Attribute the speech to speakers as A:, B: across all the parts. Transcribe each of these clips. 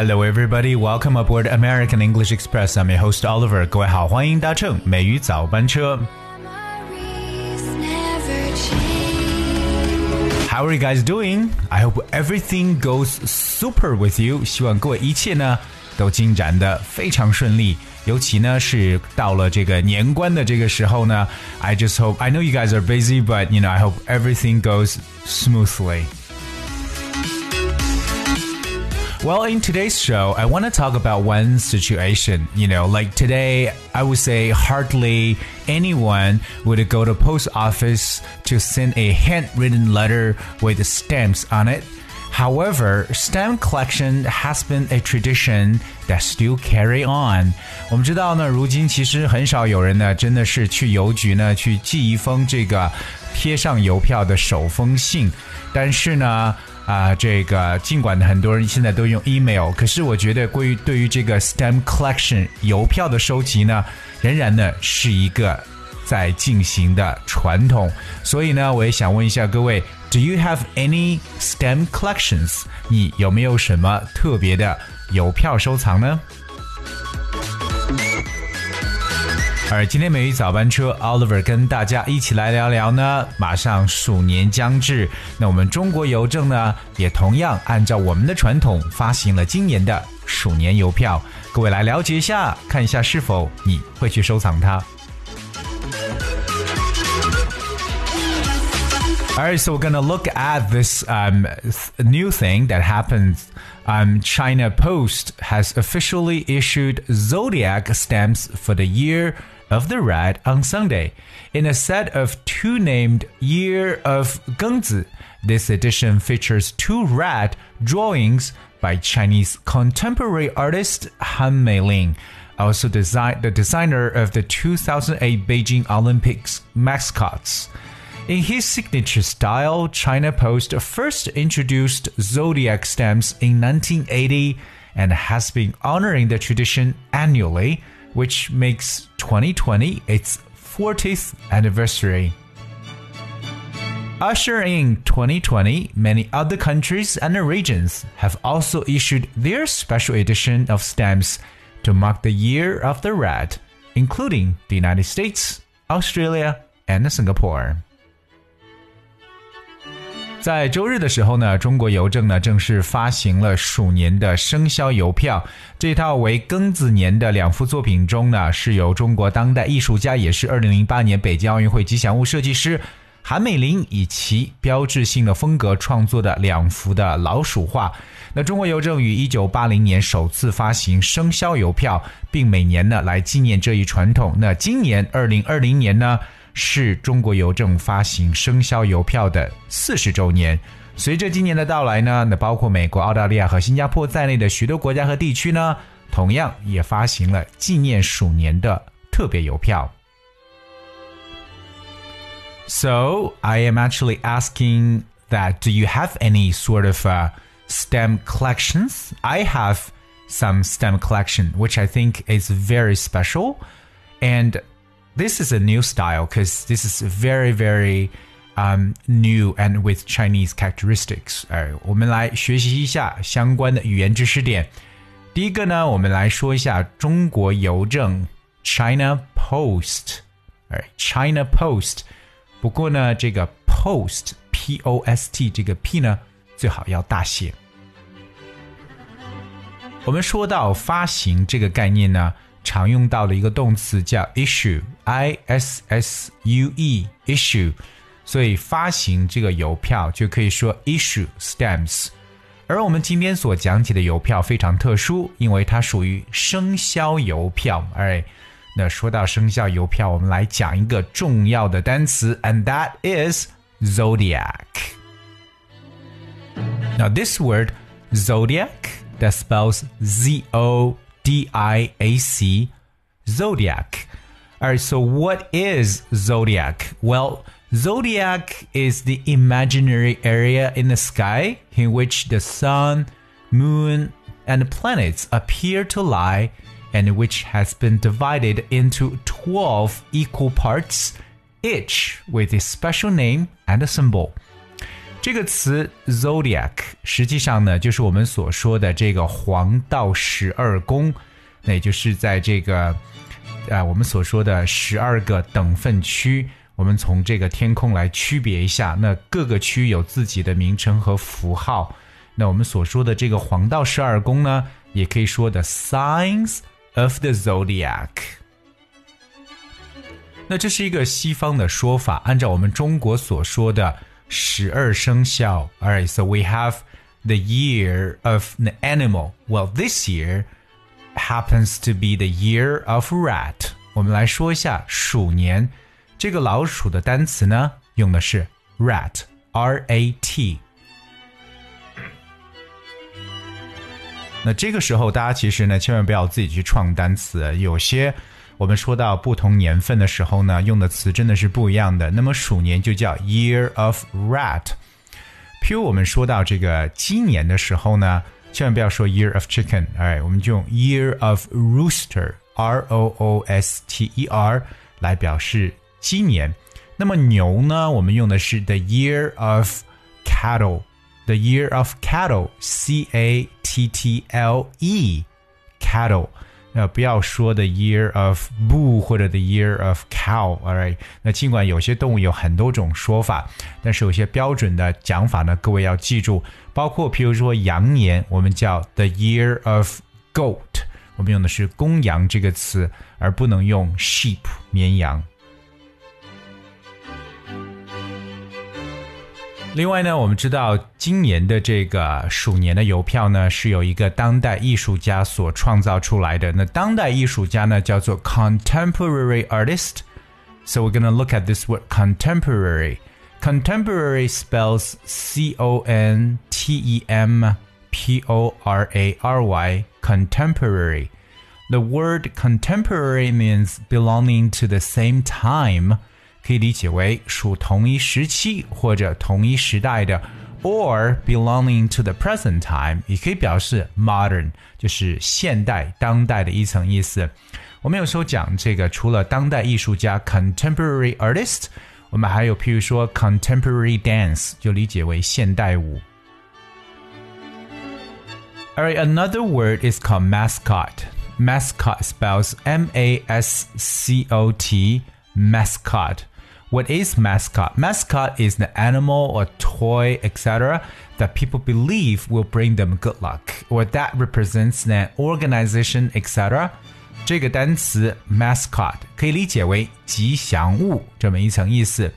A: morning and hello everybody. Welcome aboard American English Express. I'm your host Oliver. 各位好，欢迎搭乘美语早班车。How are you guys doing? I hope everything goes super with you. 希望各位一切呢都进展的非常顺利。尤其呢是到了这个年关的这个时候呢，I just hope I know you guys are busy, but you know I hope everything goes smoothly. Well, in today's show, I want to talk about one situation. You know, like today, I would say hardly anyone would go to post office to send a handwritten letter with stamps on it. However, stamp collection has been a tradition that still carry on. 我们知道呢，如今其实很少有人呢，真的是去邮局呢去寄一封这个贴上邮票的手封信，但是呢。 啊，这个尽管很多人现在都用 email，可是我觉得关于对于这个 stamp collection 邮票的收集呢，仍然呢是一个在进行的传统。所以呢，我也想问一下各位，Do you have any stamp collections？你有没有什么特别的邮票收藏呢？而今天美语早班车，Oliver 跟大家一起来聊聊呢。马上鼠年将至，那我们中国邮政呢，也同样按照我们的传统发行了今年的鼠年邮票。各位来了解一下，看一下是否你会去收藏它。Alright, so we're gonna look at this um, new thing that happens. Um, China Post has officially issued zodiac stamps for the year of the rat on Sunday. In a set of two named Year of Gengzi, this edition features two rat drawings by Chinese contemporary artist Han Meilin, also design, the designer of the 2008 Beijing Olympics mascots. In his signature style, China Post first introduced zodiac stamps in 1980 and has been honoring the tradition annually which makes 2020 its 40th anniversary. Ushering 2020, many other countries and regions have also issued their special edition of stamps to mark the year of the rat, including the United States, Australia, and Singapore. 在周日的时候呢，中国邮政呢正式发行了鼠年的生肖邮票。这套为庚子年的两幅作品中呢，是由中国当代艺术家，也是2008年北京奥运会吉祥物设计师韩美林以其标志性的风格创作的两幅的老鼠画。那中国邮政于1980年首次发行生肖邮票，并每年呢来纪念这一传统。那今年2020年呢？是中国邮政发行生肖邮票的四十周年。随着今年的到来呢，那包括美国、澳大利亚和新加坡在内的许多国家和地区呢，同样也发行了纪念鼠年的特别邮票。So I am actually asking that do you have any sort of uh, stamp collections? I have some stamp collection, which I think is very special. And this is a new style because this is very very um, new and with Chinese characteristics。哎，我们来学习一下相关的语言知识点。第一个呢，我们来说一下中国邮政 China Post。哎，China Post。不过呢，这个 Post P O S T 这个 P 呢，最好要大写。我们说到发行这个概念呢。常用到的一个动词叫 issue，i s s u e issue，所以发行这个邮票就可以说 issue stamps。而我们今天所讲解的邮票非常特殊，因为它属于生肖邮票。哎，那说到生肖邮票，我们来讲一个重要的单词，and that is zodiac。Now this word zodiac that spells Z O D I A C, zodiac. All right, so what is zodiac? Well, zodiac is the imaginary area in the sky in which the sun, moon, and planets appear to lie and which has been divided into 12 equal parts, each with a special name and a symbol. 这个词 zodiac 实际上呢，就是我们所说的这个黄道十二宫，那也就是在这个 啊我们所说的十二个等分区，我们从这个天空来区别一下，那各个区有自己的名称和符号。那我们所说的这个黄道十二宫呢，也可以说的 signs of the zodiac。那这是一个西方的说法，按照我们中国所说的。十二生肖. All right, so we have the year of the animal. Well, this year happens to be the year of rat. 我们来说一下鼠年，这个老鼠的单词呢，用的是 rat，r a t。那这个时候，大家其实呢，千万不要自己去创单词，有些。我们说到不同年份的时候呢，用的词真的是不一样的。那么鼠年就叫 Year of Rat。譬如我们说到这个鸡年的时候呢，千万不要说 Year of Chicken，哎，我们就用 Year of Rooster，R O O S T E R 来表示鸡年。那么牛呢，我们用的是 The Year of Cattle，The Year of Cattle，C A T T L E，Cattle。 那不要说 the year of bull 或者 the year of cow，all right。那尽管有些动物有很多种说法，但是有些标准的讲法呢，各位要记住。包括比如说羊年，我们叫 the year of goat，我们用的是公羊这个词，而不能用 sheep 绵羊。另外呢，我们知道今年的这个鼠年的邮票呢，是有一个当代艺术家所创造出来的。那当代艺术家呢，叫做 contemporary artist。So we're gonna look at this word contemporary. Contemporary spells C O N T E M P O R A R Y. Contemporary. The word contemporary means belonging to the same time. 可以理解为属同一时期或者同一时代的，or belonging to the present time，也可以表示 modern，就是现代、当代的一层意思。我们有时候讲这个，除了当代艺术家 contemporary artist，我们还有譬如说 contemporary dance，就理解为现代舞。Alright, another word is called mascot. Mascot spells M A S C O T, mascot. What is mascot? Mascot is the animal or toy, etc., that people believe will bring them good luck, or that represents an organization, etc. 这个单词 mascot 可以理解为吉祥物这么一层意思。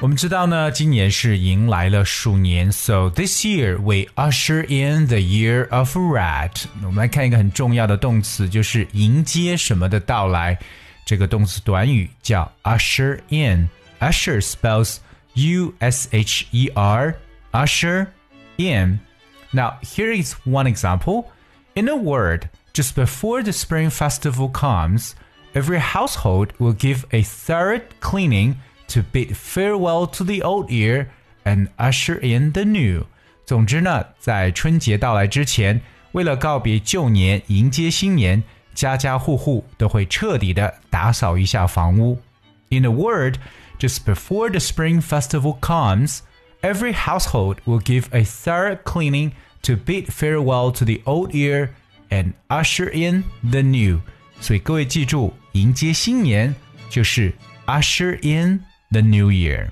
A: 我们知道呢，今年是迎来了鼠年，so this year we usher in the year of rat。我们来看一个很重要的动词，就是迎接什么的到来。这个动词短语叫 usher in。usher spells U S H E R。usher in。Now here is one example. In a word, just before the spring festival comes, every household will give a third cleaning to bid farewell to the old year and usher in the new。总之呢，在春节到来之前，为了告别旧年，迎接新年，家家户户都会彻底的打扫一下房屋。In a word, just before the spring festival comes, every household will give a thorough cleaning to bid farewell to the old year and usher in the new。所以各位记住，迎接新年就是 usher in The New Year。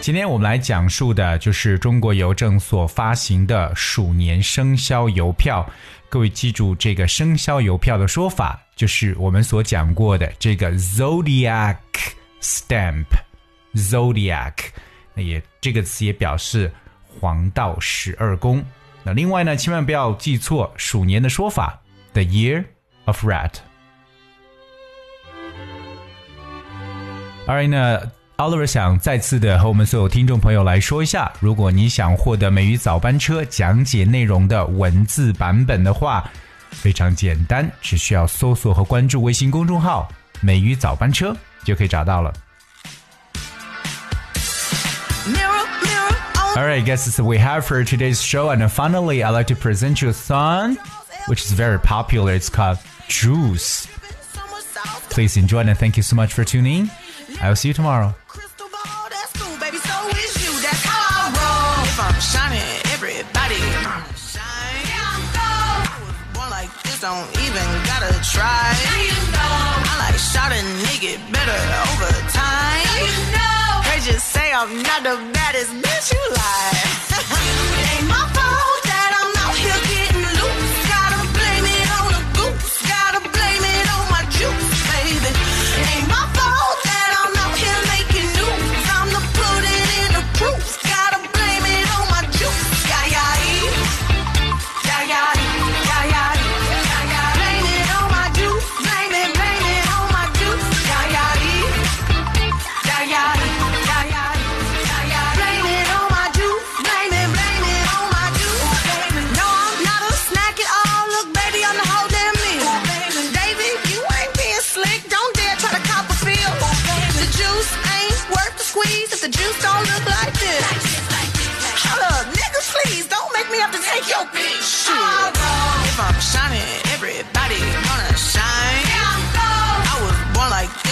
A: 今天我们来讲述的就是中国邮政所发行的鼠年生肖邮票。各位记住这个生肖邮票的说法，就是我们所讲过的这个 Zodiac Stamp。Zodiac，那也这个词也表示黄道十二宫。那另外呢，千万不要记错鼠年的说法，The Year of Rat。而呢。Oliver 想再次的和我们所有听众朋友来说一下，如果你想获得美语早班车讲解内容的文字版本的话，非常简单，只需要搜索和关注微信公众号“美语早班车”就可以找到了。Alright, guys, so we have for today's show, and finally, I'd like to present you a song which is very popular. It's called Juice. Please enjoy, and thank you so much for tuning. I will see you tomorrow.
B: don't even gotta try. Now you know. I like nigga better over time. Now you know. They just say I'm not the baddest bitch you like.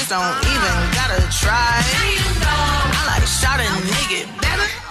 B: don't even gotta try. I like shouting, a nigga better.